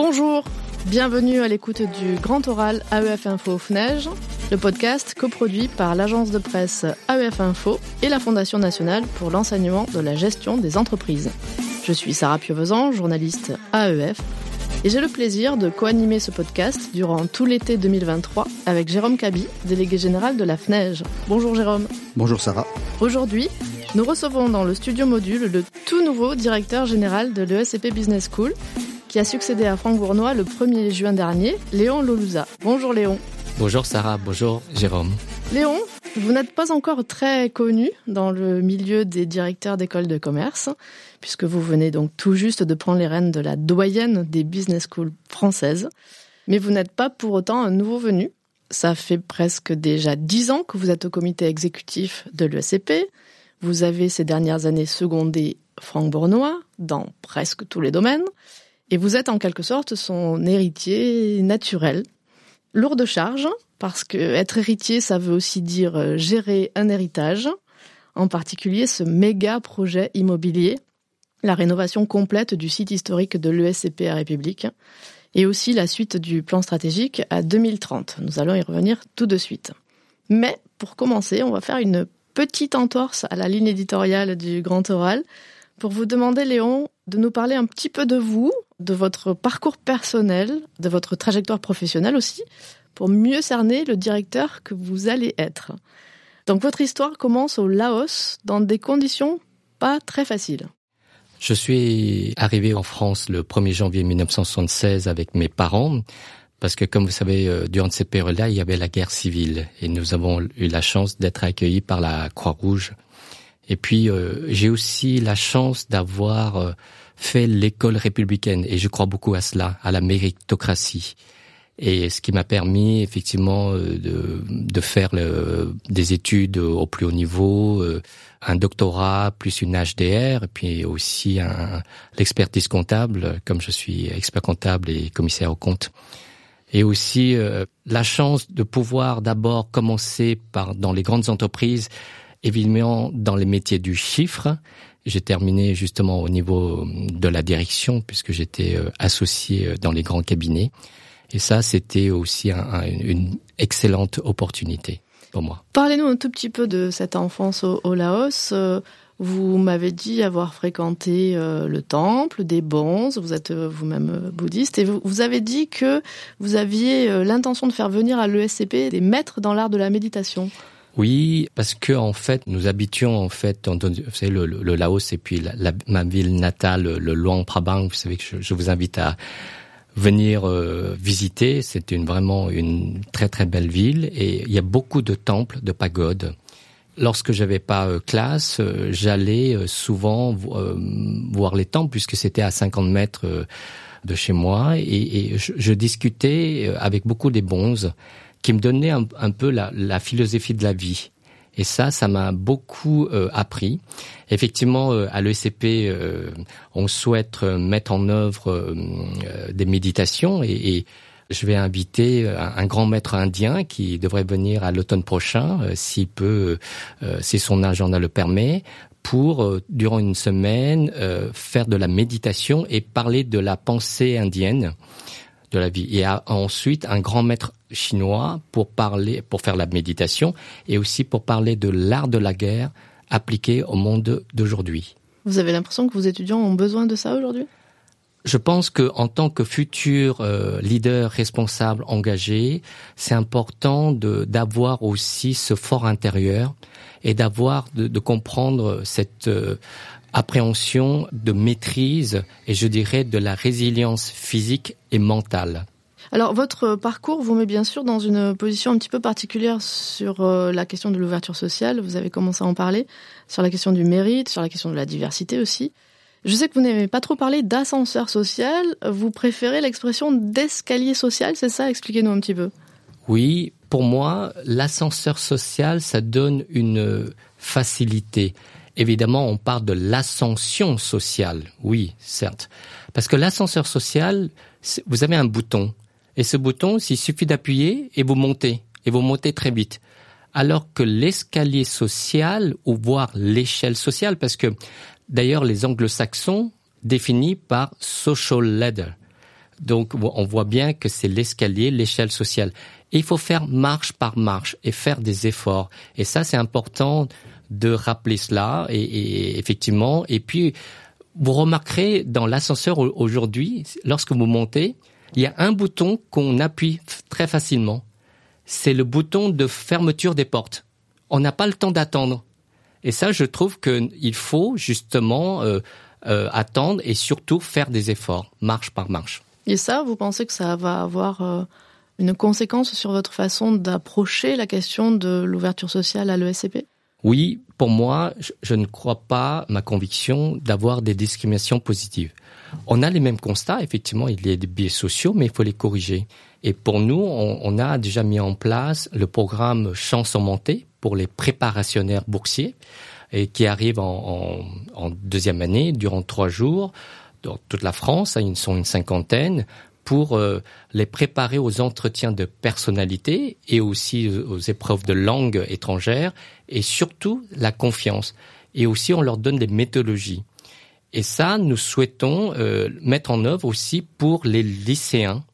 Bonjour, bienvenue à l'écoute du Grand Oral AEF Info FNEJ, le podcast coproduit par l'agence de presse AEF Info et la Fondation nationale pour l'enseignement de la gestion des entreprises. Je suis Sarah Pieuvezan, journaliste AEF, et j'ai le plaisir de co-animer ce podcast durant tout l'été 2023 avec Jérôme Cabi, délégué général de la FNEJ. Bonjour Jérôme. Bonjour Sarah. Aujourd'hui, nous recevons dans le studio module le tout nouveau directeur général de l'ESCP Business School, qui a succédé à Franck Bournois le 1er juin dernier, Léon Lolouza. Bonjour Léon. Bonjour Sarah, bonjour Jérôme. Léon, vous n'êtes pas encore très connu dans le milieu des directeurs d'écoles de commerce, puisque vous venez donc tout juste de prendre les rênes de la doyenne des business schools françaises. Mais vous n'êtes pas pour autant un nouveau venu. Ça fait presque déjà dix ans que vous êtes au comité exécutif de l'ESCP. Vous avez ces dernières années secondé Franck Bournois dans presque tous les domaines. Et vous êtes en quelque sorte son héritier naturel. Lourde charge, parce que être héritier, ça veut aussi dire euh, gérer un héritage, en particulier ce méga projet immobilier, la rénovation complète du site historique de l'ESCP à République, et aussi la suite du plan stratégique à 2030. Nous allons y revenir tout de suite. Mais pour commencer, on va faire une petite entorse à la ligne éditoriale du Grand Oral pour vous demander, Léon, de nous parler un petit peu de vous, de votre parcours personnel, de votre trajectoire professionnelle aussi, pour mieux cerner le directeur que vous allez être. Donc votre histoire commence au Laos dans des conditions pas très faciles. Je suis arrivé en France le 1er janvier 1976 avec mes parents parce que comme vous savez, euh, durant cette période-là, il y avait la guerre civile et nous avons eu la chance d'être accueillis par la Croix-Rouge. Et puis, euh, j'ai aussi la chance d'avoir euh, fait l'école républicaine et je crois beaucoup à cela, à la méritocratie et ce qui m'a permis effectivement euh, de, de faire des études au plus haut niveau, euh, un doctorat plus une HDR, et puis aussi un, l'expertise comptable, comme je suis expert comptable et commissaire au compte. Et aussi euh, la chance de pouvoir d'abord commencer par dans les grandes entreprises, évidemment dans les métiers du chiffre. J'ai terminé justement au niveau de la direction puisque j'étais associé dans les grands cabinets. Et ça, c'était aussi un, une excellente opportunité pour moi. Parlez-nous un tout petit peu de cette enfance au, Laos. Euh, vous m'avez dit avoir fréquenté euh, le temple des bons, vous êtes euh, vous-même bouddhiste, et vous, avez dit que vous aviez l'intention de faire venir à l'ESCP des maîtres dans l'art de la méditation. Oui, parce que en fait, nous habitions en fait, vous savez, le, le, Laos et puis la, la, ma ville natale, le Luang Prabang. Vous savez que je, je vous invite à venir euh, visiter. C'est une, vraiment une très très belle ville et il y a beaucoup de temples, de pagodes. Lorsque j'avais pas euh, classe, euh, j'allais souvent voir les temples puisque c'était à 50 mètres de chez moi et, et je, je, discutais avec beaucoup des bons qui me donnaient un, peu la, philosophie de la vie. Et ça, ça m'a beaucoup euh, appris. Effectivement, euh, à l'ECP, euh, on souhaite mettre en œuvre des méditations et, et, je vais inviter un grand maître indien qui devrait venir à l'automne prochain, s'il peut, si son agenda le permet, pour, durant une semaine, faire de la méditation et parler de la pensée indienne de la vie. Et ensuite un grand maître chinois pour parler, pour faire la méditation et aussi pour parler de l'art de la guerre appliqué au monde d'aujourd'hui. Vous avez l'impression que vos étudiants ont besoin de ça aujourd'hui? Je pense que en tant que futur euh, leader responsable engagé, c'est important d'avoir aussi ce fort intérieur et d'avoir de, de, comprendre cette euh, appréhension de maîtrise et je dirais de la résilience physique et mentale. Alors votre parcours vous met bien sûr dans une position un petit peu particulière sur euh, la question de l'ouverture sociale, vous avez commencé à en parler, sur la question du mérite, sur la question de la diversité aussi. Je sais que vous n'aimez pas trop parler d'ascenseur social, vous préférez l'expression d'escalier social, c'est ça? Expliquez-nous un petit peu. Oui, pour moi, l'ascenseur social, ça donne une facilité. Évidemment, on parle de l'ascension sociale, oui, certes. Parce que l'ascenseur social, vous avez un bouton. Et ce bouton, s'il suffit d'appuyer et vous montez. Et vous montez très vite. Alors que l'escalier social, ou voire l'échelle sociale, parce que d'ailleurs les anglo-saxons définis par social ladder. Donc on voit bien que c'est l'escalier, l'échelle sociale. Et il faut faire marche par marche et faire des efforts. Et ça, c'est important de rappeler cela. Et, effectivement, et puis vous remarquerez dans l'ascenseur aujourd'hui, lorsque vous montez, il y a un bouton qu'on appuie très facilement. C'est le bouton de fermeture des portes. On n'a pas le temps d'attendre. Et ça, je trouve qu'il faut justement euh, euh, attendre et surtout faire des efforts, marche par marche. Et ça, vous pensez que ça va avoir euh, une conséquence sur votre façon d'approcher la question de l'ouverture sociale à l'ESCP Oui, pour moi, je ne crois pas ma conviction d'avoir des discriminations positives. On a les mêmes constats, effectivement, il y a des biais sociaux, mais il faut les corriger. Et pour nous, on, a déjà mis en place le programme Chance en montée pour les préparationnaires boursiers, et qui arrive en, deuxième année durant trois jours dans toute la France. Ils sont une cinquantaine pour euh, les préparer aux entretiens de personnalité et aussi aux épreuves de langue étrangère et surtout la confiance. Et aussi, on leur donne des méthodologies. Et ça, nous souhaitons euh, mettre en œuvre aussi pour les lycéens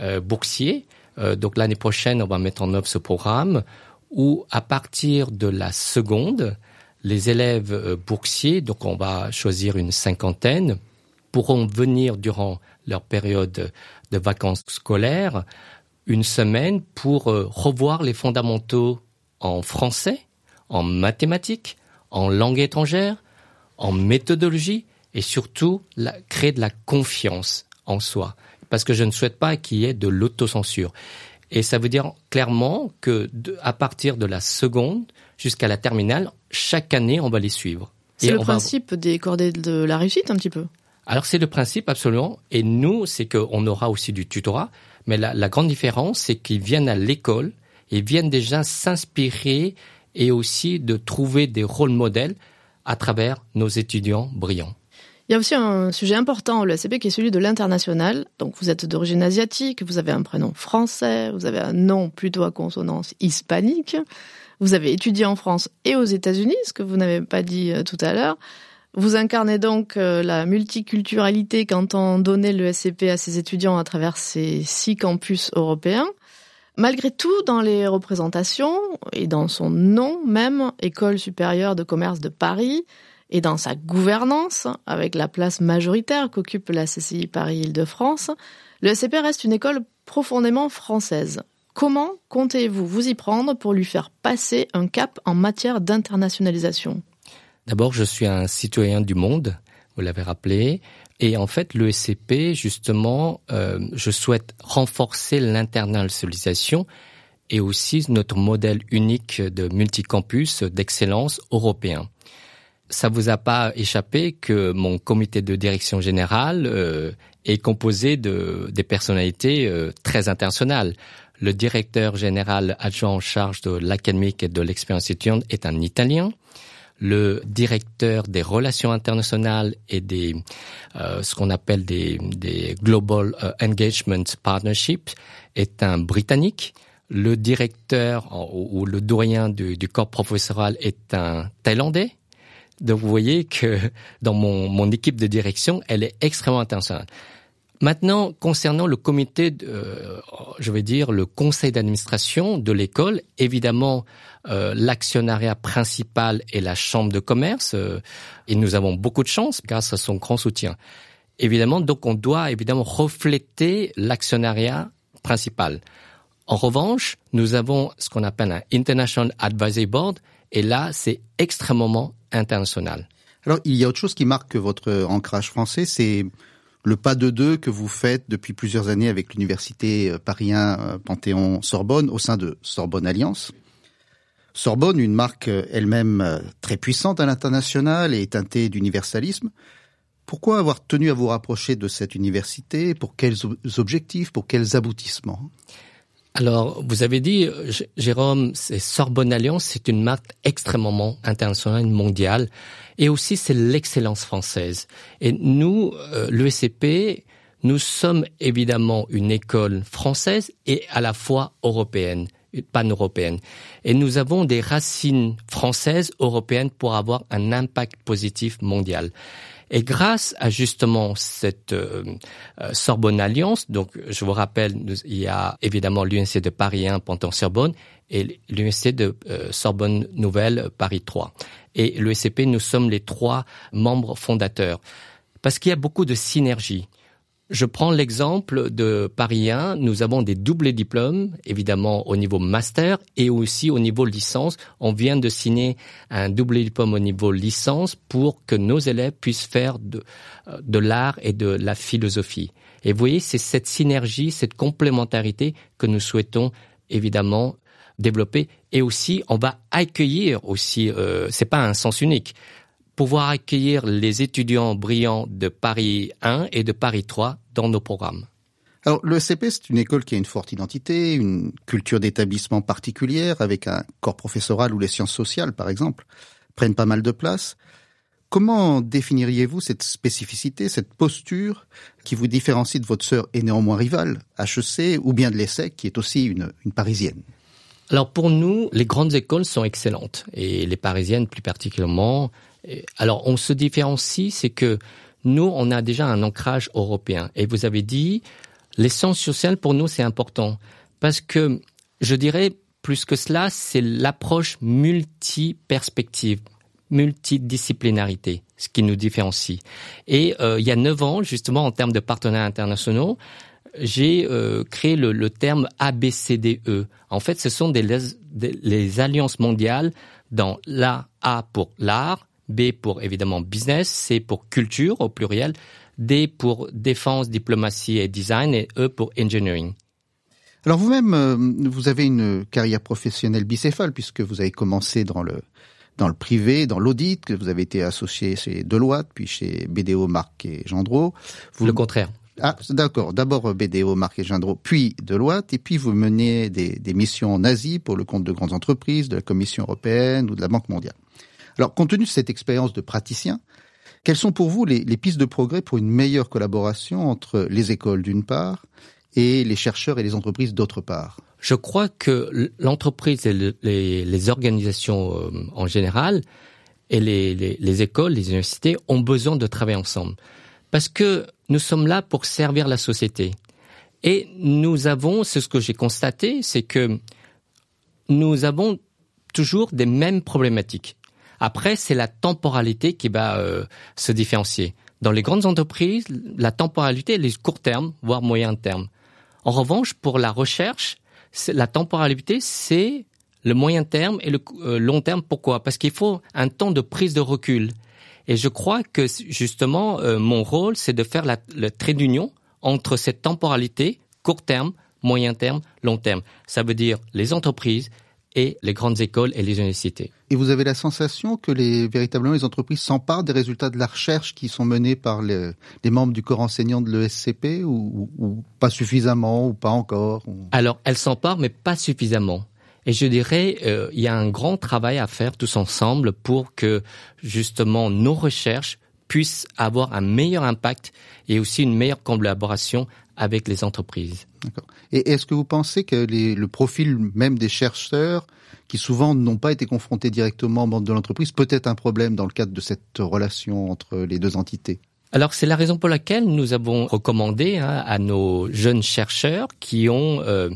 euh, boursiers. Euh, donc l'année prochaine, on va mettre en œuvre ce programme où, à partir de la seconde, les élèves euh, boursiers, donc on va choisir une cinquantaine, pourront venir durant leur période de vacances scolaires une semaine pour revoir les fondamentaux en français, en mathématiques, en langue étrangère, en méthodologie et surtout la, créer de la confiance en soi. Parce que je ne souhaite pas qu'il y ait de l'autocensure. Et ça veut dire clairement que à partir de la seconde jusqu'à la terminale, chaque année, on va les suivre. C'est le principe des cordées de la réussite un petit peu? Alors c'est le principe absolument. Et nous, c'est qu'on aura aussi du tutorat. Mais la, grande différence, c'est qu'ils viennent à l'école et viennent déjà s'inspirer et aussi de trouver des rôles modèles à travers nos étudiants brillants. Il y a aussi un sujet important au l'ESCP qui est celui de l'international. Donc vous êtes d'origine asiatique, vous avez un prénom français, vous avez un nom plutôt à consonance hispanique. Vous avez étudié en France et aux États-Unis, ce que vous n'avez pas dit euh, tout à l'heure. Vous incarnez donc euh, la multiculturalité qu'entend donner l'ESCP à ses étudiants à travers ses six campus européens. Malgré tout, dans les représentations et dans son nom même, École supérieure de commerce de Paris, et dans sa gouvernance, avec la place majoritaire qu'occupe la CCI Paris-Île-de-France, le SCP reste une école profondément française. Comment comptez-vous vous y prendre pour lui faire passer un cap en matière d'internationalisation? D'abord, je suis un citoyen du monde, vous l'avez rappelé, et en fait, le SCP, justement, euh, je souhaite renforcer l'internationalisation et aussi notre modèle unique de multicampus d'excellence européen ça vous a pas échappé que mon comité de direction générale euh, est composé de des personnalités euh, très internationales. Le directeur général adjoint en charge de l'académique et de l'expérience étudiante est un Italien. Le directeur des relations internationales et des euh, ce qu'on appelle des, des Global Engagement Partnerships est un Britannique. Le directeur ou, le doyen du, du corps professoral est un Thaïlandais donc vous voyez que dans mon, mon équipe de direction, elle est extrêmement internationale. Maintenant, concernant le comité, euh, je vais dire le conseil d'administration de l'école, évidemment, euh, l'actionnariat principal est la chambre de commerce, euh, et nous avons beaucoup de chance grâce à son grand soutien. Évidemment, donc on doit évidemment refléter l'actionnariat principal. En revanche, nous avons ce qu'on appelle un International Advisory Board, et là, c'est extrêmement international. Alors, il y a autre chose qui marque votre ancrage français, c'est le pas de deux que vous faites depuis plusieurs années avec l'université euh, parisien euh, Panthéon-Sorbonne au sein de Sorbonne Alliance. Sorbonne, une marque euh, elle-même très puissante à l'international et teintée d'universalisme. Pourquoi avoir tenu à vous rapprocher de cette université? Pour quels objectifs? Pour quels aboutissements? Alors, vous avez dit, Jérôme, c'est Sorbonne Alliance, c'est une marque extrêmement internationale, mondiale, et aussi c'est l'excellence française. Et nous, euh, l'ESCP, nous sommes évidemment une école française et à la fois européenne, pan-européenne. Et nous avons des racines françaises, européennes pour avoir un impact positif mondial. Et grâce à justement cette euh, euh, Sorbonne Alliance, donc je vous rappelle, il y a évidemment l'UNC de Paris 1, Pantin-Sorbonne, et l'UNC de Sorbonne Nouvelle, Paris 3. Et l'ESCP, nous sommes les trois membres fondateurs. Parce qu'il y a beaucoup de synergie. Je prends l'exemple de Paris 1. Nous avons des doubles diplômes, évidemment au niveau master et aussi au niveau licence. On vient de signer un double diplôme au niveau licence pour que nos élèves puissent faire de, de l'art et de la philosophie. Et vous voyez, c'est cette synergie, cette complémentarité que nous souhaitons évidemment développer. Et aussi, on va accueillir aussi, euh, c'est pas un sens unique, pouvoir accueillir les étudiants brillants de Paris 1 et de Paris 3 dans nos programmes. Alors, le CP, c'est une école qui a une forte identité, une culture d'établissement particulière, avec un corps professoral où les sciences sociales, par exemple, prennent pas mal de place. Comment définiriez-vous cette spécificité, cette posture qui vous différencie de votre sœur et néanmoins rivale, HEC, ou bien de l'ESSEC, qui est aussi une, une parisienne? Alors pour nous, les grandes écoles sont excellentes, et les parisiennes plus particulièrement. Alors on se différencie, c'est que nous, on a déjà un ancrage européen. Et vous avez dit, les sciences sociales, pour nous, c'est important. Parce que, je dirais, plus que cela, c'est l'approche multi-perspective, multidisciplinarité, ce qui nous différencie. Et euh, il y a neuf ans, justement, en termes de partenaires internationaux, j'ai euh, créé le, terme ABCDE. En fait, ce sont des, les alliances mondiales dans l'A A pour l'art, B pour évidemment business, C pour culture au pluriel, D pour défense, diplomatie et design et E pour engineering. Alors vous-même, euh, vous avez une carrière professionnelle bicéphale puisque vous avez commencé dans le dans le privé, dans l'audit, que vous avez été associé chez Deloitte, puis chez BDO, Marc et Gendreau. Vous... Le contraire. Ah, d'accord. D'abord BDO, Marc et Gendreau, puis Deloitte, et puis vous menez des, des missions en Asie pour le compte de grandes entreprises, de la Commission européenne ou de la Banque mondiale. Alors, compte tenu de cette expérience de praticien, quelles sont pour vous les, pistes de progrès pour une meilleure collaboration entre les écoles d'une part et les chercheurs et les entreprises d'autre part? Je crois que l'entreprise et les, organisations euh, en général et les, les écoles, les universités ont besoin de travailler ensemble. Parce que nous sommes là pour servir la société. Et nous avons, c'est ce que j'ai constaté, c'est que nous avons toujours des mêmes problématiques. Après, c'est la temporalité qui va euh, se différencier. Dans les grandes entreprises, la temporalité elle est court terme, voire moyen terme. En revanche, pour la recherche, la temporalité, c'est le moyen terme et le euh, long terme. Pourquoi? Parce qu'il faut un temps de prise de recul. Et je crois que justement, euh, mon rôle, c'est de faire le trait d'union entre cette temporalité, court terme, moyen terme, long terme. Ça veut dire les entreprises et les grandes écoles et les universités. Et vous avez la sensation que les véritablement les entreprises s'emparent des résultats de la recherche qui sont menés par les, les membres du corps enseignant de l'ESCP ou, ou, pas suffisamment ou pas encore Alors elles s'emparent mais pas suffisamment. Et je dirais, euh, il y a un grand travail à faire tous ensemble pour que justement nos recherches puissent avoir un meilleur impact et aussi une meilleure collaboration avec les entreprises. D'accord. Et est-ce que vous pensez que les, le profil même des chercheurs, qui souvent n'ont pas été confrontés directement au monde de l'entreprise, peut être un problème dans le cadre de cette relation entre les deux entités? Alors c'est la raison pour laquelle nous avons recommandé hein, à nos jeunes chercheurs qui ont euh,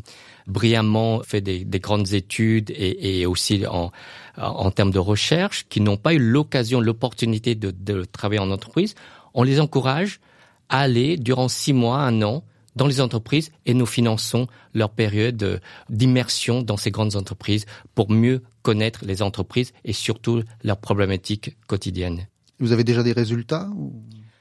brillamment fait des, des grandes études et, et aussi en, en termes de recherche, qui n'ont pas eu l'occasion, l'opportunité de, de travailler en entreprise, on les encourage aller durant six mois, un an, dans les entreprises et nous finançons leur période d'immersion dans ces grandes entreprises pour mieux connaître les entreprises et surtout leurs problématiques quotidiennes. Vous avez déjà des résultats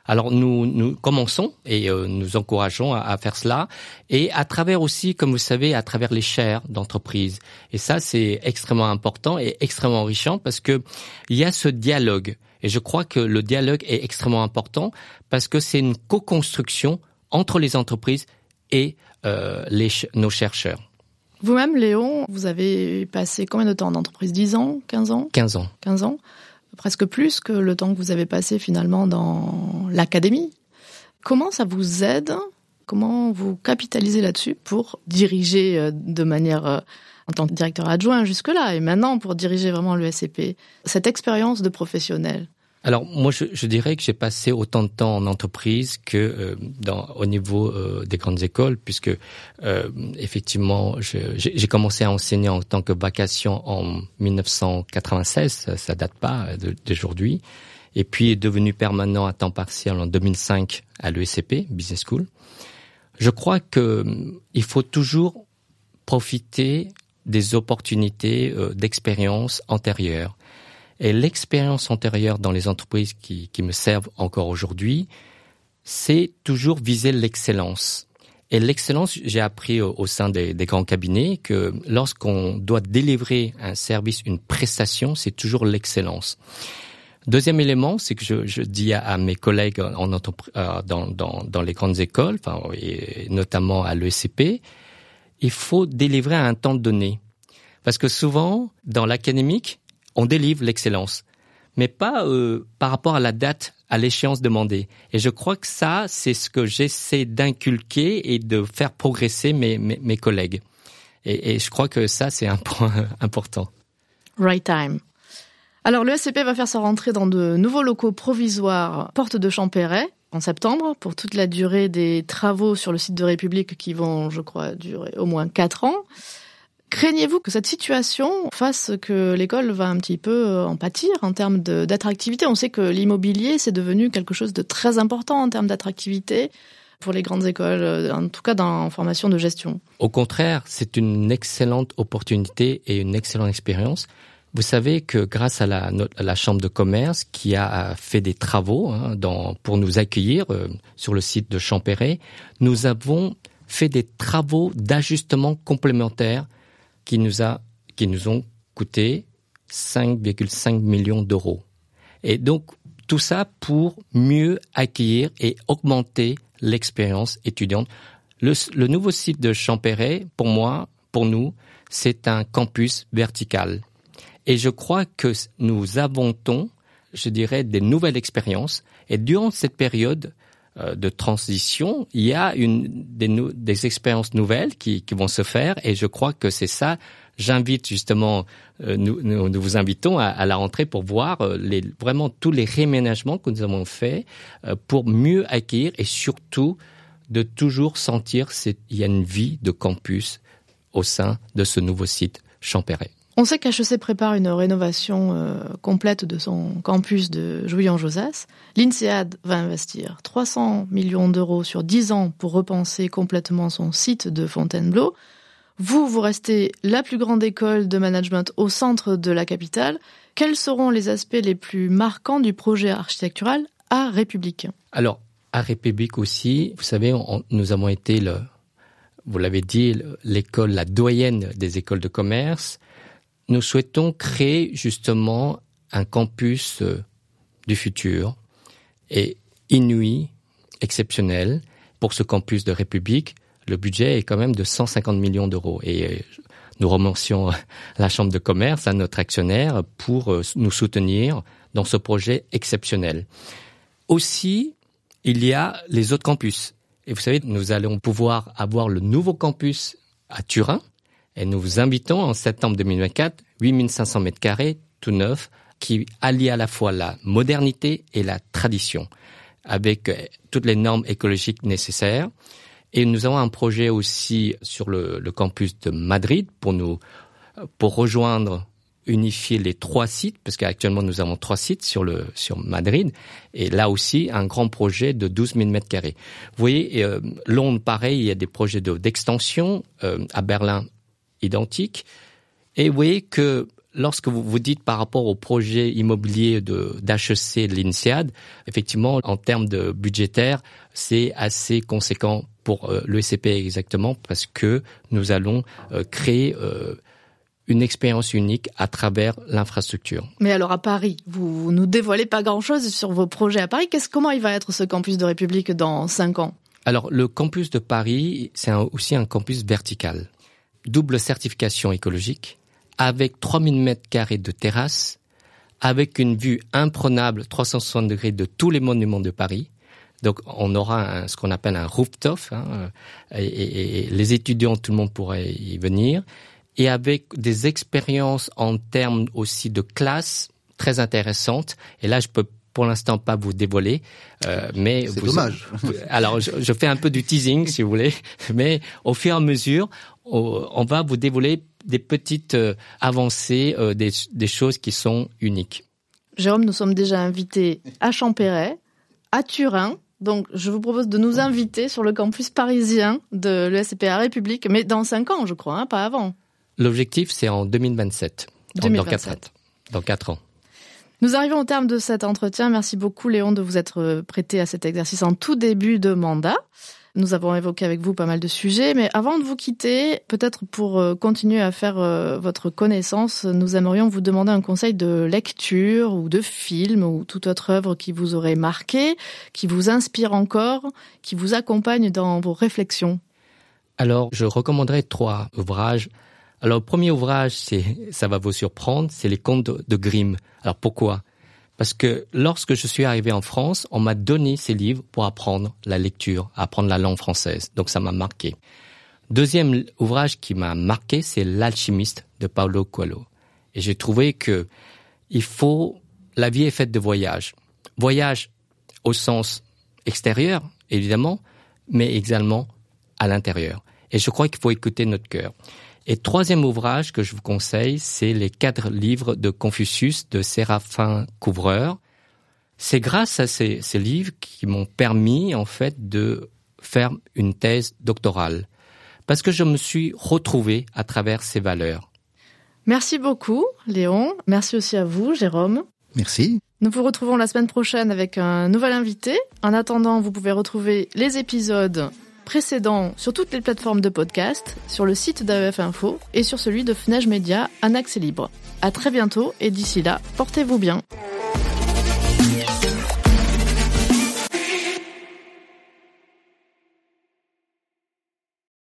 alors nous, nous commençons et euh, nous encourageons à, faire cela et à travers aussi, comme vous savez, à travers les chaires d'entreprise. Et ça, c'est extrêmement important et extrêmement enrichant parce que il y a ce dialogue. Et je crois que le dialogue est extrêmement important parce que c'est une co-construction entre les entreprises et euh, les, nos chercheurs. Vous-même, Léon, vous avez passé combien de temps en entreprise? 10 ans? 15 ans? 15 ans. 15 ans? Presque plus que le temps que vous avez passé finalement dans l'académie. Comment ça vous aide? Comment vous capitalisez là-dessus pour diriger euh, de manière euh, en tant que directeur adjoint jusque-là et maintenant pour diriger vraiment le SCP Cette expérience de professionnel alors moi, je, je dirais que j'ai passé autant de temps en entreprise que euh, dans, au niveau euh, des grandes écoles, puisque euh, effectivement, j'ai commencé à enseigner en tant que vacation en 1996, ça, ça date pas d'aujourd'hui, et puis devenu permanent à temps partiel en 2005 à l'ESCP, Business School. Je crois que il faut toujours profiter des opportunités d'expérience antérieures et l'expérience antérieure dans les entreprises qui, qui me servent encore aujourd'hui, c'est toujours viser l'excellence. Et l'excellence, j'ai appris au, sein des, des, grands cabinets que lorsqu'on doit délivrer un service, une prestation, c'est toujours l'excellence. Deuxième élément, c'est que je, je, dis à, mes collègues en, euh, dans, dans, dans, les grandes écoles, enfin, et notamment à l'ECP, il faut délivrer à un temps donné. Parce que souvent, dans l'académique, on délivre l'excellence, mais pas euh, par rapport à la date, à l'échéance demandée. Et je crois que ça, c'est ce que j'essaie d'inculquer et de faire progresser mes, mes, collègues. Et, et, je crois que ça, c'est un point important. Right time. Alors, le SCP va faire sa rentrée dans de nouveaux locaux provisoires, porte de Champéret, en septembre, pour toute la durée des travaux sur le site de République qui vont, je crois, durer au moins quatre ans. Craignez-vous que cette situation fasse que l'école va un petit peu euh, en pâtir en termes d'attractivité? On sait que l'immobilier, c'est devenu quelque chose de très important en termes d'attractivité pour les grandes écoles, euh, en tout cas dans formation de gestion. Au contraire, c'est une excellente opportunité et une excellente expérience. Vous savez que grâce à la, Chambre de commerce qui a fait des travaux hein, pour nous accueillir euh, sur le site de Champéret, nous avons fait des travaux d'ajustement complémentaires qui nous a, qui nous ont coûté 5,5 millions d'euros. Et donc, tout ça pour mieux accueillir et augmenter l'expérience étudiante. Le, le, nouveau site de Champéret, pour moi, pour nous, c'est un campus vertical. Et je crois que nous avons, je dirais, des nouvelles expériences. Et durant cette période, de transition, il y a une, des, des expériences nouvelles qui, qui, vont se faire et je crois que c'est ça. J'invite justement, euh, nous, nous, vous invitons à, à, la rentrée pour voir euh, les, vraiment tous les réménagements que nous avons faits pour mieux acquérir et surtout de toujours sentir qu'il y a une vie de campus au sein de ce nouveau site Champéret. On sait qu'HEC prépare une rénovation euh, complète de son campus de Jouy-en-Josas. L'INSEAD va investir 300 millions d'euros sur 10 ans pour repenser complètement son site de Fontainebleau. Vous, vous restez la plus grande école de management au centre de la capitale. Quels seront les aspects les plus marquants du projet architectural à République? Alors, à République aussi, vous savez, nous avons été, vous l'avez dit, l'école, la doyenne des écoles de commerce nous souhaitons créer justement un campus euh, du futur et inouï, exceptionnel. Pour ce campus de République, le budget est quand même de 150 millions d'euros. Et euh, nous remercions la Chambre de commerce, à notre actionnaire, pour euh, nous soutenir dans ce projet exceptionnel. Aussi, il y a les autres campus. Et vous savez, nous allons pouvoir avoir le nouveau campus à Turin, et nous vous invitons en septembre 2024, 8500 mètres carrés, tout neuf, qui allie à la fois la modernité et la tradition, avec euh, toutes les normes écologiques nécessaires. Et nous avons un projet aussi sur le, campus de Madrid pour nous, pour rejoindre unifier les trois sites, parce qu'actuellement nous avons trois sites sur le sur Madrid, et là aussi un grand projet de 12 000 mètres carrés. Vous voyez, euh, Londres pareil, il y a des projets d'extension euh, à Berlin identique. Et vous voyez que lorsque vous vous dites par rapport au projet immobilier de d'HEC de l'INSEAD, effectivement, en termes de budgétaire, c'est assez conséquent pour euh, l'ECP exactement parce que nous allons euh, créer euh, une expérience unique à travers l'infrastructure. Mais alors à Paris, vous nous dévoilez pas grand-chose sur vos projets à Paris. Qu'est-ce, comment il va être ce campus de République dans cinq ans? Alors le campus de Paris, c'est aussi un campus vertical double certification écologique, avec 3000 mètres carrés de terrasse, avec une vue imprenable 360 degrés de tous les monuments de Paris. Donc on aura ce qu'on appelle un rooftop, hein, et, les étudiants, tout le monde pourrait y venir, et avec des expériences en termes aussi de classe très intéressantes. Et là, je peux pour l'instant pas vous dévoiler, euh, mais c'est vous, dommage. alors je, je, fais un peu du teasing si vous voulez, mais au fur et à mesure, on, va vous dévoiler des petites euh, avancées, euh, des, des choses qui sont uniques. Jérôme, nous sommes déjà invités à Champéret, à Turin. Donc, je vous propose de nous inviter sur le campus parisien de l'ESCPA République, mais dans cinq ans, je crois, hein, pas avant. L'objectif, c'est en 2027. 2027. Dans quatre, dans quatre ans. Nous arrivons au terme de cet entretien. Merci beaucoup, Léon, de vous être prêté à cet exercice en tout début de mandat. Nous avons évoqué avec vous pas mal de sujets, mais avant de vous quitter, peut-être pour euh, continuer à faire euh, votre connaissance, nous aimerions vous demander un conseil de lecture ou de film ou toute autre œuvre qui vous aurait marqué, qui vous inspire encore, qui vous accompagne dans vos réflexions. Alors, je recommanderais trois ouvrages. Alors, premier ouvrage, c'est, ça va vous surprendre, c'est les contes de Grimm. Alors, pourquoi? Parce que lorsque je suis arrivé en France, on m'a donné ces livres pour apprendre la lecture, apprendre la langue française. Donc ça m'a marqué. Deuxième ouvrage qui m'a marqué, c'est L'alchimiste de Paulo Coelho. Et j'ai trouvé que il faut, la vie est faite de voyages. Voyage au sens extérieur, évidemment, mais également à l'intérieur. Et je crois qu'il faut écouter notre cœur. Et troisième ouvrage que je vous conseille, c'est les quatre livres de Confucius de Séraphin Couvreur. C'est grâce à ces, ces livres qui m'ont permis, en fait, de faire une thèse doctorale. Parce que je me suis retrouvé à travers ces valeurs. Merci beaucoup, Léon. Merci aussi à vous, Jérôme. Merci. Nous vous retrouvons la semaine prochaine avec un nouvel invité. En attendant, vous pouvez retrouver les épisodes précédents sur toutes les plateformes de podcast, sur le site d'AEF Info et sur celui de Fnage Média en accès libre. À très bientôt et d'ici là, portez-vous bien.